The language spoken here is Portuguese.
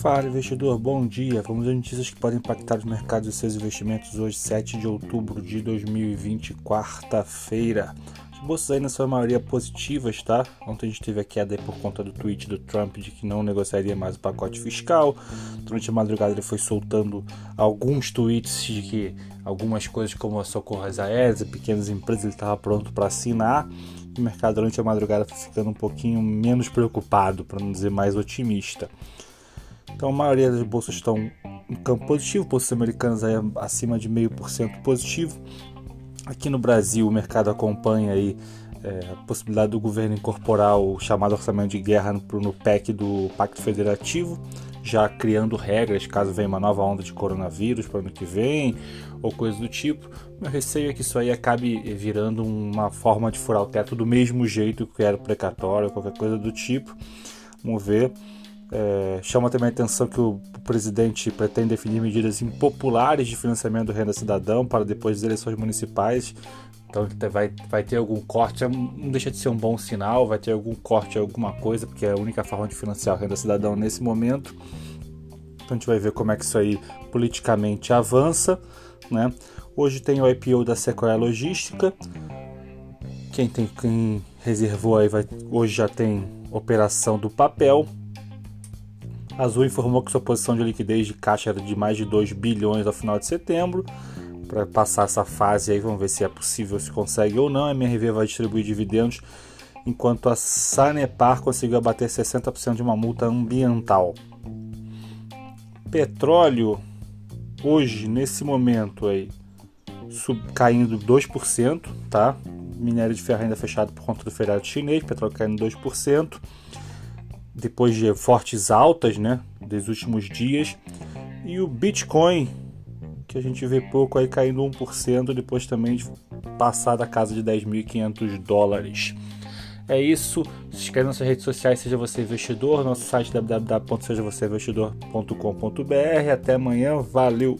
Fala, investidor, bom dia. Vamos ver notícias que podem impactar os mercados e seus investimentos hoje, 7 de outubro de 2020, quarta-feira. As bolsas ainda são a maioria positivas, tá? Ontem a gente teve a queda aí por conta do tweet do Trump de que não negociaria mais o pacote fiscal. Durante a madrugada ele foi soltando alguns tweets de que algumas coisas como as socorros aéreas e pequenas empresas ele estava pronto para assinar. O mercado durante a madrugada foi ficando um pouquinho menos preocupado, para não dizer mais otimista. Então a maioria das bolsas estão em campo positivo, bolsas americanas aí acima de meio por cento positivo. Aqui no Brasil o mercado acompanha aí é, a possibilidade do governo incorporar o chamado orçamento de guerra no, no PEC do Pacto Federativo, já criando regras caso venha uma nova onda de coronavírus para o ano que vem ou coisa do tipo. Meu receio é que isso aí acabe virando uma forma de furar o teto do mesmo jeito que era o precatório, qualquer coisa do tipo. Vamos ver. É, chama também a atenção que o, presidente pretende definir medidas impopulares de financiamento do renda cidadão para depois das eleições municipais. Então vai, vai ter algum corte, é não deixa de ser um bom sinal, vai ter algum corte, alguma coisa, porque é a única forma de financiar o renda cidadão nesse momento. Então a gente vai ver como é que isso aí politicamente avança. Né? Hoje tem o IPO da Sequoia Logística. Quem, tem, quem reservou aí vai, hoje já tem operação do papel. Azul informou que sua posição de liquidez de caixa era de mais de 2 bilhões ao final de setembro. Para passar essa fase aí, vamos ver se é possível, se consegue ou não. A MRV vai distribuir dividendos, enquanto a Sanepar conseguiu abater 60% de uma multa ambiental. Petróleo, hoje, nesse momento aí, sub, caindo 2%, tá? Minério de ferro ainda fechado por conta do feriado chinês, petróleo caindo 2% depois de fortes altas, né, dos últimos dias. E o Bitcoin, que a gente vê pouco aí caindo 1% depois também de passar da casa de 10.500 dólares. É isso. Se inscreve nas nossas redes sociais, seja você investidor, nosso site www.sejavocêinvestidor.com.br. Até amanhã, valeu!